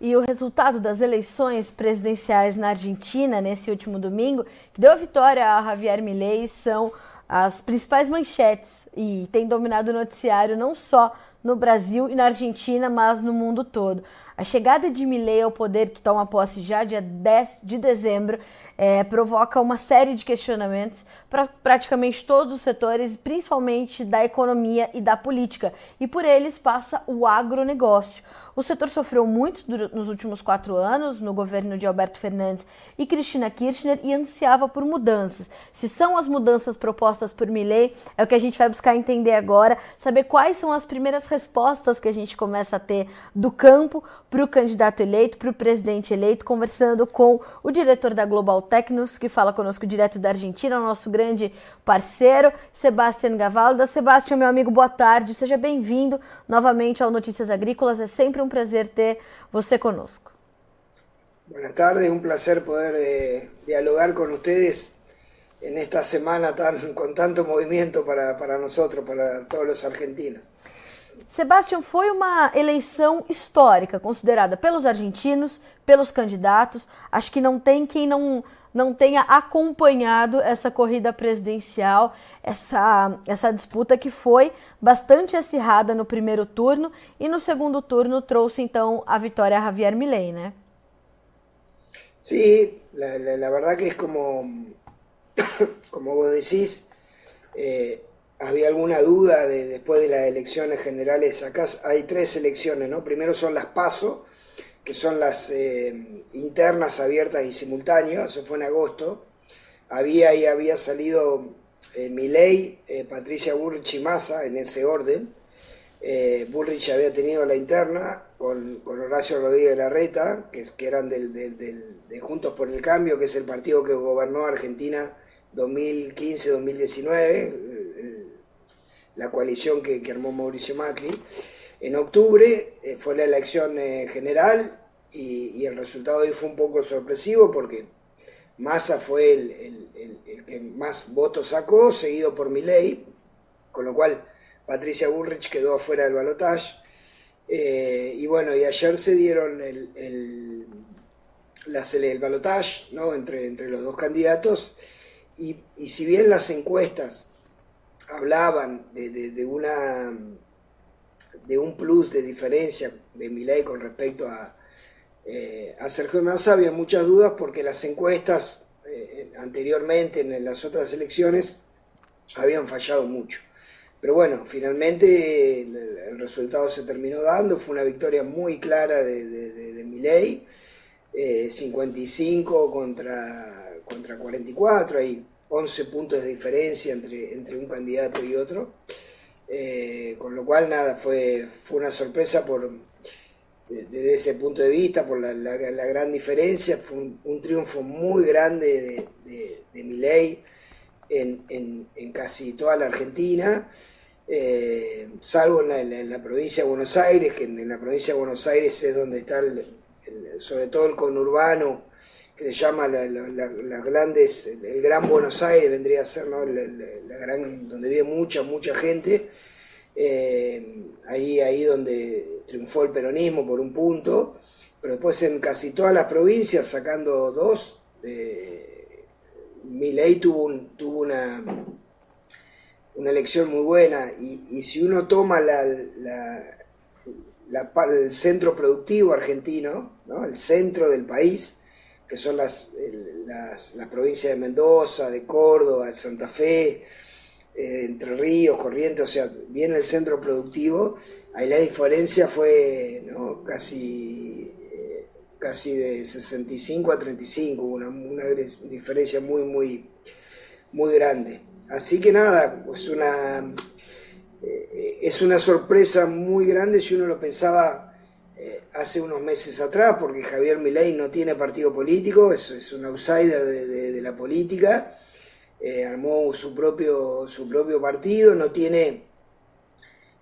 E o resultado das eleições presidenciais na Argentina nesse último domingo, que deu a vitória a Javier Milei, são as principais manchetes e tem dominado o noticiário não só no Brasil e na Argentina, mas no mundo todo. A chegada de Milei ao poder, que toma posse já dia 10 de dezembro, é, provoca uma série de questionamentos para praticamente todos os setores, principalmente da economia e da política, e por eles passa o agronegócio. O setor sofreu muito nos últimos quatro anos no governo de Alberto Fernandes e Cristina Kirchner e ansiava por mudanças. Se são as mudanças propostas por Milley, é o que a gente vai buscar entender agora, saber quais são as primeiras respostas que a gente começa a ter do campo para o candidato eleito, para o presidente eleito, conversando com o diretor da Global Tecnos, que fala conosco direto da Argentina, o nosso grande parceiro, Sebastião Gavalda. Sebastião, meu amigo, boa tarde, seja bem-vindo novamente ao Notícias Agrícolas, é sempre um prazer ter você conosco. Buenas tardes, un placer poder eh, dialogar con ustedes en esta semana tan, con tanto movimiento para, para nosotros, para todos los argentinos. Sebastião, foi uma eleição histórica, considerada pelos argentinos, pelos candidatos. Acho que não tem quem não, não tenha acompanhado essa corrida presidencial, essa, essa disputa que foi bastante acirrada no primeiro turno e no segundo turno trouxe então a vitória a Javier Milei, né? Sí, la, la, la verdad que es como, como vos decís, eh, había alguna duda de, después de las elecciones generales. Acá hay tres elecciones, ¿no? Primero son las PASO, que son las eh, internas abiertas y simultáneas, eso fue en agosto. Había y había salido eh, Milei, eh, Patricia Burrich y Massa en ese orden. Eh, Bullrich había tenido la interna con, Horacio Rodríguez Larreta, que, que eran del, de Juntos por el Cambio, que es el partido que gobernó Argentina 2015-2019 la coalición que, armó Mauricio Macri. En octubre fue la elección general y, el resultado ahí fue un poco sorpresivo porque Massa fue el, que más votos sacó, seguido por Milei, con lo cual Patricia Bullrich quedó afuera del balotaje. Eh, y bueno, y ayer se dieron el, el, el balotaje ¿no? entre, entre los dos candidatos. Y, y si bien las encuestas hablaban de, una de un plus de diferencia de Milei con respecto a, eh, a Sergio Massa, había muchas dudas porque las encuestas eh, anteriormente en las otras elecciones habían fallado mucho. Pero bueno, finalmente el, resultado se terminó dando, fue una victoria muy clara de, de, de, Milei, 55 eh, contra, contra 44, ahí 11 puntos de diferencia entre, entre un candidato y otro. Eh, con lo cual, nada, fue, fue una sorpresa por, desde ese punto de vista, por la, gran diferencia. Fue un, triunfo muy grande de, de, Milei en, casi toda la Argentina. Eh, salvo en la, provincia de Buenos Aires, que en, la provincia de Buenos Aires es donde está sobre todo el conurbano que se llama las grandes, el Gran Buenos Aires vendría a ser, ¿no? la, gran, donde vive mucha, mucha gente, eh, ahí, ahí donde triunfó el peronismo por un punto, pero después en casi todas las provincias, sacando dos, eh, tuvo, tuvo una, una elección muy buena y, si uno toma el centro productivo argentino, ¿no? el centro del país, que son las, las, provincias de Mendoza, de Córdoba, de Santa Fe, eh, Entre Ríos, Corrientes, o sea, viene el centro productivo, ahí la diferencia fue casi, eh, casi de 65 a 35, una, una diferencia muy, muy, muy grande. Así que nada, pues una, eh, es una sorpresa muy grande si uno lo pensaba eh, hace unos meses atrás, porque Javier Milei no tiene partido político, es, es un outsider de, la política, eh, armó su propio, su propio partido, no tiene,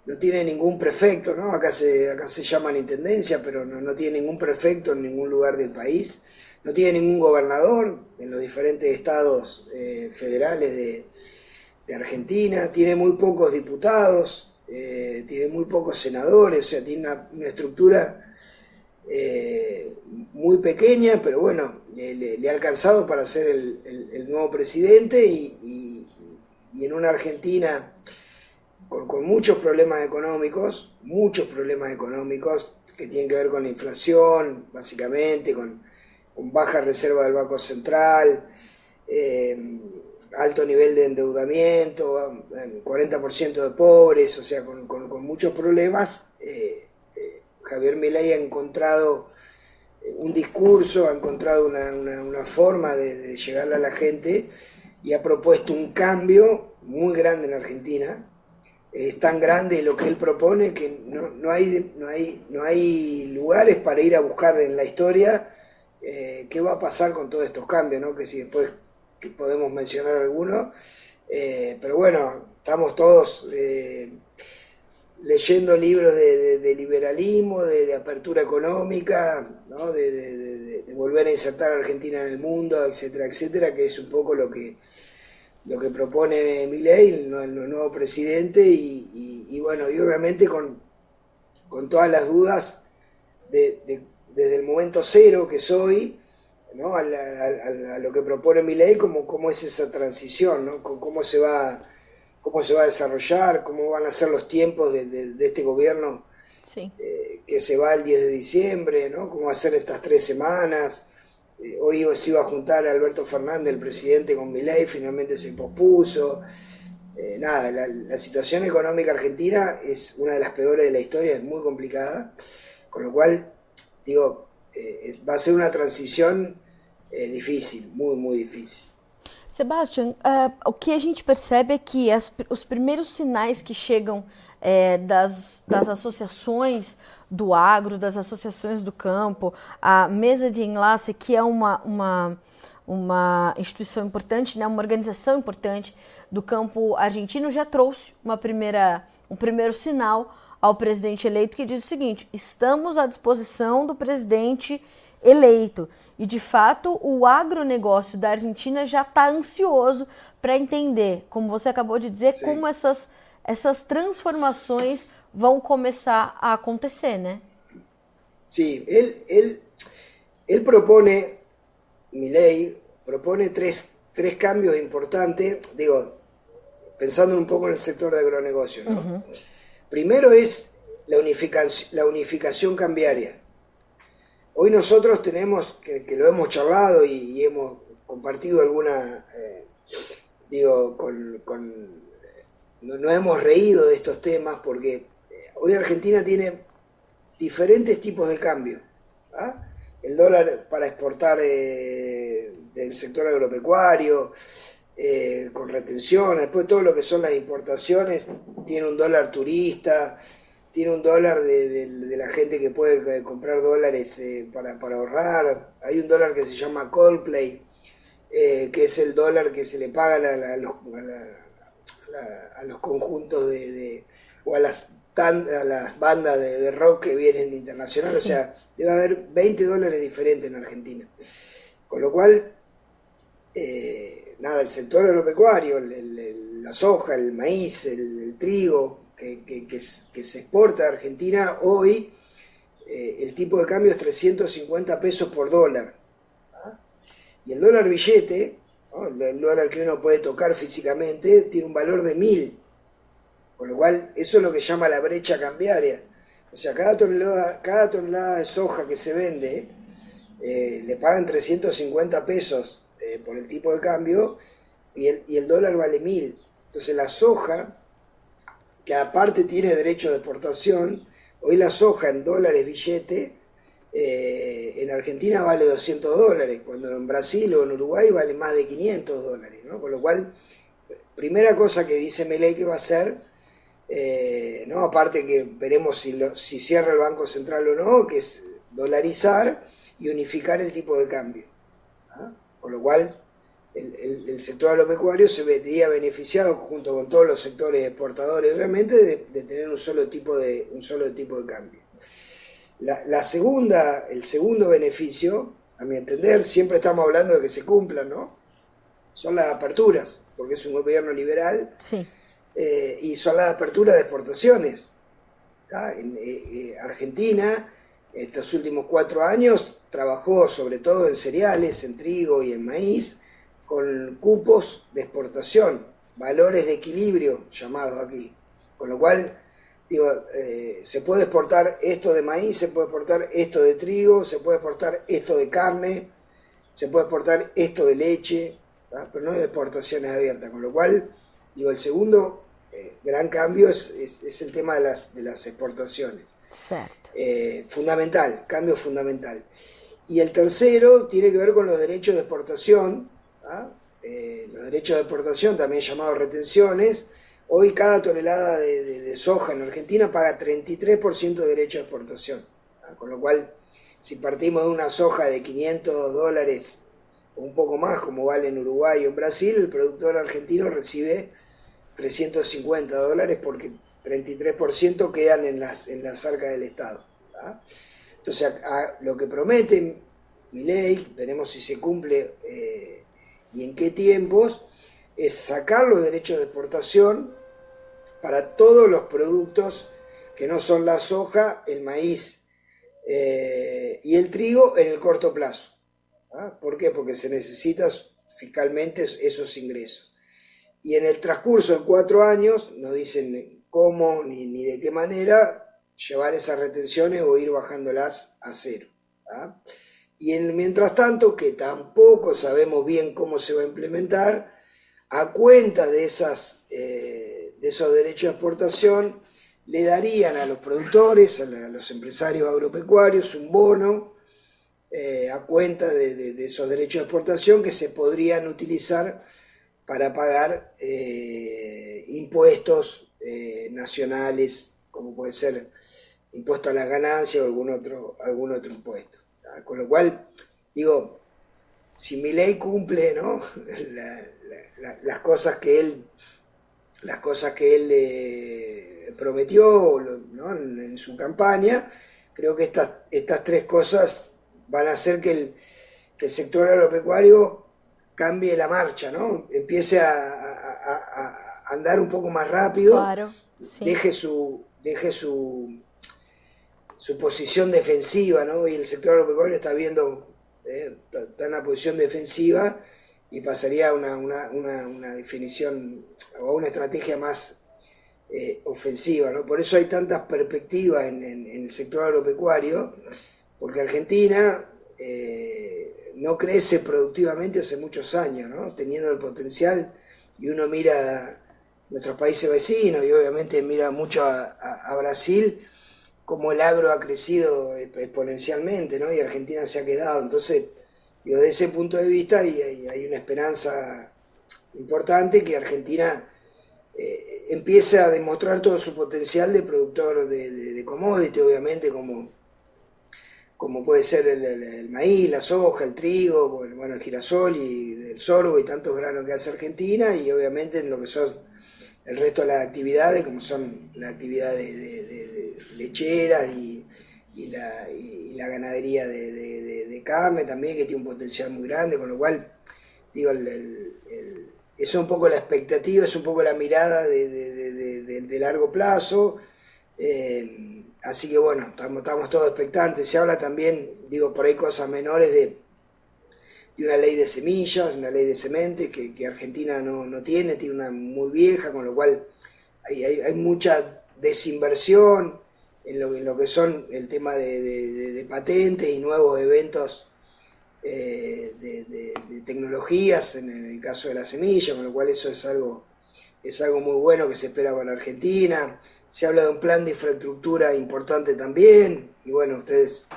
no tiene ningún prefecto, ¿no? Acá se, acá se llaman intendencia, pero no, tiene ningún prefecto en ningún lugar del país, no tiene ningún gobernador en los diferentes estados eh, federales de, Argentina, tiene muy pocos diputados, eh, tiene muy pocos senadores, o sea, tiene una, estructura eh, muy pequeña, pero bueno, le, ha alcanzado para ser el, nuevo presidente y, en una Argentina con, muchos problemas económicos, muchos problemas económicos que tienen que ver con la inflación, básicamente, con, baja reserva del Banco Central. Eh, alto nivel de endeudamiento, 40% de pobres, o sea, con, muchos problemas, eh, eh, Javier Milei ha encontrado un discurso, ha encontrado una, forma de, llegarle a la gente y ha propuesto un cambio muy grande en Argentina. Es tan grande lo que él propone que no, hay, no, hay, no hay lugares para ir a buscar en la historia qué va a pasar con todos estos cambios, ¿no? que si después podemos mencionar algunos, eh, pero bueno, estamos todos eh, leyendo libros de, liberalismo, de, apertura económica, de, volver a insertar a Argentina en el mundo, etcétera, etcétera, que es un poco lo que lo que propone Milei, el, nuevo presidente, y, bueno, y obviamente con, con todas las dudas desde el momento cero que soy, a, lo que propone mi ley, cómo, cómo es esa transición, ¿no? cómo, se va, cómo se va a desarrollar, cómo van a ser los tiempos de, este gobierno eh, que se va el 10 de diciembre, ¿no? cómo va a ser estas tres semanas. Eh, hoy se iba a juntar Alberto Fernández, el presidente, con mi ley, finalmente se pospuso. Eh, nada, la, la, situación económica argentina es una de las peores de la historia, es muy complicada, con lo cual, digo, va a ser una transición difícil, muito, muito difícil. Sebastian, uh, o que a gente percebe é que as, os primeiros sinais que chegam é, das, das associações do agro, das associações do campo, a mesa de enlace, que é uma, uma, uma instituição importante, né, uma organização importante do campo argentino, já trouxe uma primeira, um primeiro sinal ao presidente eleito que diz o seguinte: estamos à disposição do presidente eleito. E de fato, o agronegócio da Argentina já está ansioso para entender, como você acabou de dizer, Sim. como essas, essas transformações vão começar a acontecer, né? Sim, ele, ele, ele propone, lei propone três, três cambios importantes, digo, pensando um pouco no setor de agronegócio. ¿no? Uh -huh. Primero es la unificación, la unificación cambiaria. Hoy nosotros tenemos, que, lo hemos charlado y, hemos compartido alguna, eh, digo, con, no, hemos reído de estos temas porque eh, hoy Argentina tiene diferentes tipos de cambio. ¿ah? El dólar para exportar eh, del sector agropecuario, con retención, después todo lo que son las importaciones, tiene un dólar turista, tiene un dólar de, la gente que puede eh, comprar dólares eh, para, ahorrar. Hay un dólar que se llama Coldplay, eh, que es el dólar que se le pagan a, los, a, los, conjuntos de, o a las, a las bandas de, rock que vienen internacional. O sea, debe haber 20 dólares diferentes en Argentina. Con lo cual, eh, nada, el sector agropecuario, la soja, el maíz, el, trigo que, se exporta a Argentina hoy, eh, el tipo de cambio es 350 pesos por dólar. ¿ah? Y el dólar billete, el, dólar que uno puede tocar físicamente, tiene un valor de 1000. Con lo cual, eso es lo que llama la brecha cambiaria. O sea, cada tonelada, cada tonelada de soja que se vende, eh, le pagan 350 pesos eh, por el tipo de cambio y el, y el dólar vale 1000. Entonces la soja, que aparte tiene derecho de exportación, hoy la soja en dólares billete, eh, en Argentina vale 200 dólares, cuando en Brasil o en Uruguay vale más de 500 dólares. ¿no? Con lo cual, primera cosa que dice Meley que va a hacer, eh, ¿no? aparte que veremos si, si cierra el Banco Central o no, que es dolarizar y unificar el tipo de cambio. ¿ah? Con lo cual, el, sector agropecuario se vería beneficiado junto con todos los sectores exportadores, obviamente, de, tener un solo tipo de, un solo tipo de cambio. La, segunda, el segundo beneficio, a mi entender, siempre estamos hablando de que se cumplan, ¿no? Son las aperturas, porque es un gobierno liberal, eh, y son las aperturas de exportaciones. En eh, eh, Argentina, estos últimos cuatro años, trabajó sobre todo en cereales, en trigo y en maíz, con cupos de exportación, valores de equilibrio llamados aquí. Con lo cual, digo, eh, se puede exportar esto de maíz, se puede exportar esto de trigo, se puede exportar esto de carne, se puede exportar esto de leche, pero no de exportaciones abiertas. Con lo cual, digo, el segundo eh, gran cambio es, el tema de las, de las exportaciones. Eh, fundamental, cambio fundamental. Y el tercero tiene que ver con los derechos de exportación, ¿ah? eh, los derechos de exportación, también llamados retenciones. Hoy cada tonelada de, soja en Argentina paga 33% de derecho de exportación. ¿ah? Con lo cual, si partimos de una soja de 500 dólares o un poco más, como vale en Uruguay o en Brasil, el productor argentino recibe 350 dólares porque 33% quedan en las, en las arcas del Estado. ¿ah? Entonces, lo que promete mi ley, veremos si se cumple eh, y en qué tiempos, es sacar los derechos de exportación para todos los productos que no son la soja, el maíz eh, y el trigo en el corto plazo. ¿ah? ¿Por qué? Porque se necesitan fiscalmente esos ingresos. Y en el transcurso de cuatro años, no dicen cómo ni, ni de qué manera, llevar esas retenciones o ir bajándolas a cero. ¿ah? Y en, mientras tanto, que tampoco sabemos bien cómo se va a implementar, a cuenta de, esas, eh, de esos derechos de exportación, le darían a los productores, a, los empresarios agropecuarios, un bono eh, a cuenta de, esos derechos de exportación que se podrían utilizar para pagar eh, impuestos nacionales, como puede ser impuesto a las ganancias o algún otro, algún otro impuesto. Con lo cual, digo, si mi ley cumple ¿no? las cosas que él, las cosas que él eh, prometió en, su campaña, creo que estas, estas tres cosas van a hacer que el, sector agropecuario cambie la marcha, ¿no? Empiece a, andar un poco más rápido, deje su, deje su, su posición defensiva, ¿no? Y el sector agropecuario está viendo, eh, está en una posición defensiva y pasaría a una, una, definición o a una estrategia más eh, ofensiva, ¿no? Por eso hay tantas perspectivas en, el sector agropecuario, porque Argentina eh, no crece productivamente hace muchos años, ¿no? Teniendo el potencial, y uno mira nuestros países vecinos y obviamente mira mucho a Brasil, como el agro ha crecido exponencialmente, ¿no? Y Argentina se ha quedado. Entonces, digo, desde ese punto de vista hay, una esperanza importante que Argentina eh, empiece a demostrar todo su potencial de productor de, de, obviamente, como, como puede ser el, maíz, la soja, el trigo, bueno, el girasol y el sorgo y tantos granos que hace Argentina, y obviamente en lo que son el resto de las actividades, como son las actividades de, lecheras y, la, ganadería de, carne también, que tiene un potencial muy grande, con lo cual, digo, es un poco la expectativa, es un poco la mirada de, largo plazo. Eh, así que bueno, estamos, estamos todos expectantes. Se habla también, digo, por ahí cosas menores de, una ley de semillas, una ley de sementes que, Argentina no, tiene, tiene una muy vieja, con lo cual hay, hay mucha desinversión en lo, en lo que son el tema de, patentes y nuevos eventos eh, de, tecnologías, en, el caso de la semilla, con lo cual eso es algo, es algo muy bueno que se espera para Argentina. Se habla de un plan de infraestructura importante también, y bueno, ustedes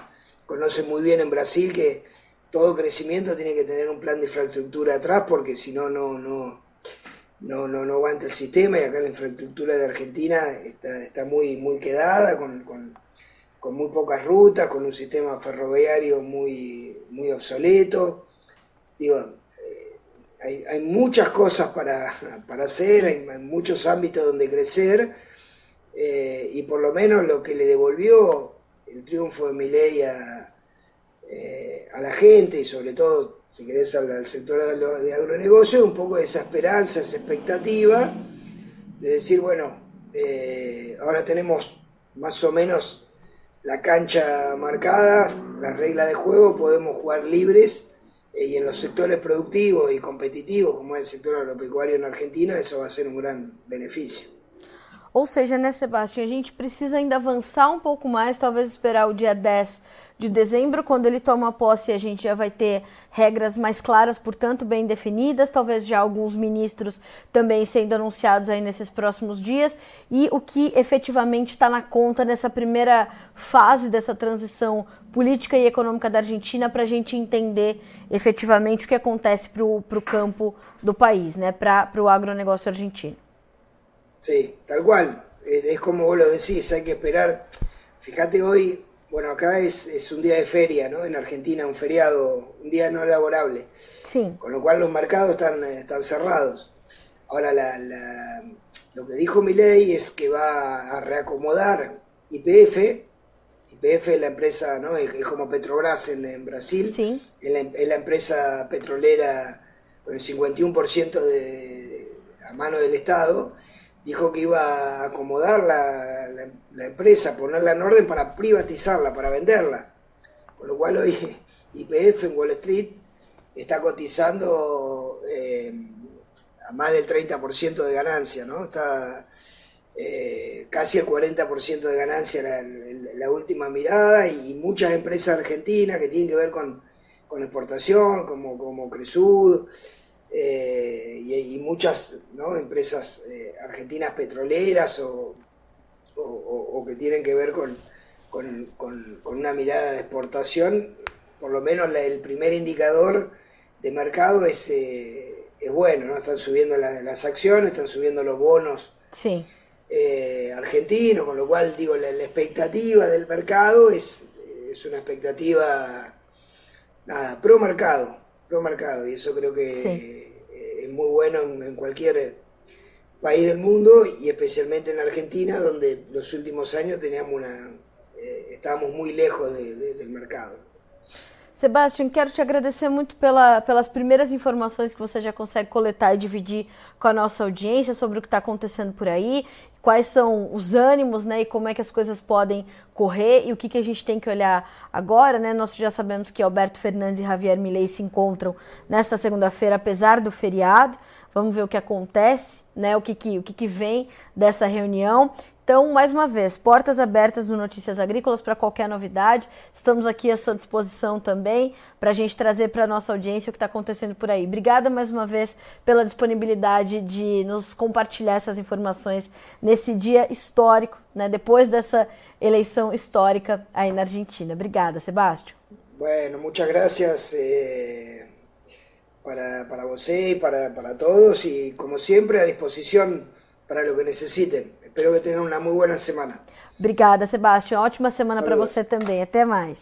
conocen muy bien en Brasil que todo crecimiento tiene que tener un plan de infraestructura atrás, porque si no, no, no, no, no aguanta el sistema y acá la infraestructura de Argentina está, está muy, muy quedada, con, con, muy pocas rutas, con un sistema ferroviario muy, muy obsoleto. Digo, eh, hay, hay, muchas cosas para, para hacer, hay, muchos ámbitos donde crecer, eh, y por lo menos lo que le devolvió el triunfo de Milei a, eh, a la gente y sobre todo si querés, al, sector de, agronegocio, un poco de esa esperanza, esa expectativa de decir, bueno, eh, ahora tenemos más o menos la cancha marcada, la regla de juego, podemos jugar libres eh, y en los sectores productivos y competitivos, como es el sector agropecuario en Argentina, eso va a ser un gran beneficio. Ou seja, né, Sebastião, a gente precisa ainda avançar um pouco mais, talvez esperar o dia 10 de dezembro, quando ele toma posse, a gente já vai ter regras mais claras, portanto, bem definidas, talvez já alguns ministros também sendo anunciados aí nesses próximos dias, e o que efetivamente está na conta nessa primeira fase dessa transição política e econômica da Argentina, para a gente entender efetivamente o que acontece para o campo do país, né, para o agronegócio argentino. Sim, tal qual. É como vos lo decís, hay que esperar. Fíjate hoy Bueno, acá es, es, un día de feria, ¿no? En Argentina, un feriado, un día no laborable. Sí. Con lo cual los mercados están, están cerrados. Ahora, la, la, lo que dijo Milei es que va a reacomodar IPF. IPF es la empresa, ¿no? Es, como Petrobras en, en Brasil. Sí. Es, la, es, la, empresa petrolera con el 51% de, a mano del Estado dijo que iba a acomodar la, la, empresa, ponerla en orden para privatizarla, para venderla. Con lo cual hoy IPF en Wall Street está cotizando eh, a más del 30% de ganancia, ¿no? Está eh, casi el 40% de ganancia la, la, última mirada y, muchas empresas argentinas que tienen que ver con, con exportación, como, como Cresud, eh, y, muchas empresas eh, argentinas petroleras o, que tienen que ver con, con, una mirada de exportación, por lo menos el primer indicador de mercado es, eh, es bueno, ¿no? Están subiendo las acciones, están subiendo los bonos sí. argentinos, con lo cual digo, la, expectativa del mercado es, es una expectativa nada, pro mercado mercado y eso creo que eh, es muy bueno en, cualquier eh, país del mundo y especialmente en Argentina donde los últimos años teníamos una eh, estábamos muy lejos del mercado. Sebastião, quero te agradecer muito pela, pelas primeiras informações que você já consegue coletar e dividir com a nossa audiência sobre o que está acontecendo por aí quais são os ânimos, né, e como é que as coisas podem correr e o que, que a gente tem que olhar agora, né? Nós já sabemos que Alberto Fernandes e Javier Milei se encontram nesta segunda-feira, apesar do feriado. Vamos ver o que acontece, né? O que, que, o que, que vem dessa reunião. Então, mais uma vez, portas abertas no Notícias Agrícolas para qualquer novidade. Estamos aqui à sua disposição também para a gente trazer para a nossa audiência o que está acontecendo por aí. Obrigada mais uma vez pela disponibilidade de nos compartilhar essas informações nesse dia histórico, né, depois dessa eleição histórica aí na Argentina. Obrigada, Sebastião. Bueno, muchas gracias eh, para, para você y para, para todos y como siempre a disposición para lo que necesiten. Espero que tenham uma muito boa semana. Obrigada, Sebastião. Ótima semana para você também. Até mais.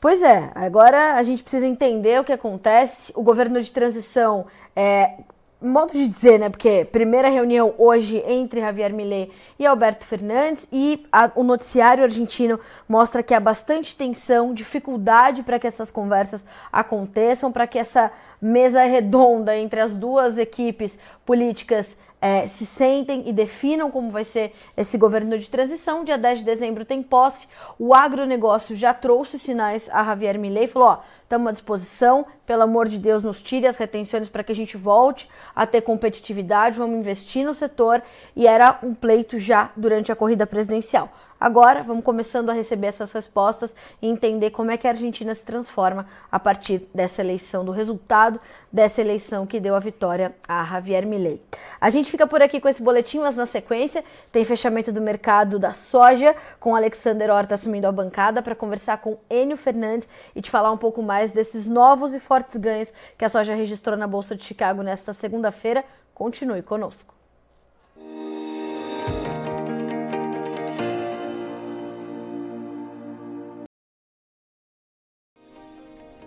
Pois é, agora a gente precisa entender o que acontece. O governo de transição é, modo de dizer, né? Porque primeira reunião hoje entre Javier Milei e Alberto Fernandes e a, o noticiário argentino mostra que há bastante tensão, dificuldade para que essas conversas aconteçam, para que essa mesa redonda entre as duas equipes políticas é, se sentem e definam como vai ser esse governo de transição. Dia 10 de dezembro tem posse. O agronegócio já trouxe sinais a Javier Milei, falou: ó, estamos à disposição, pelo amor de Deus, nos tire as retenções para que a gente volte a ter competitividade, vamos investir no setor. E era um pleito já durante a corrida presidencial. Agora, vamos começando a receber essas respostas e entender como é que a Argentina se transforma a partir dessa eleição, do resultado dessa eleição que deu a vitória a Javier Milei. A gente fica por aqui com esse boletim, mas na sequência tem fechamento do mercado da soja, com Alexander Horta assumindo a bancada para conversar com Enio Fernandes e te falar um pouco mais desses novos e fortes ganhos que a soja registrou na Bolsa de Chicago nesta segunda-feira. Continue conosco.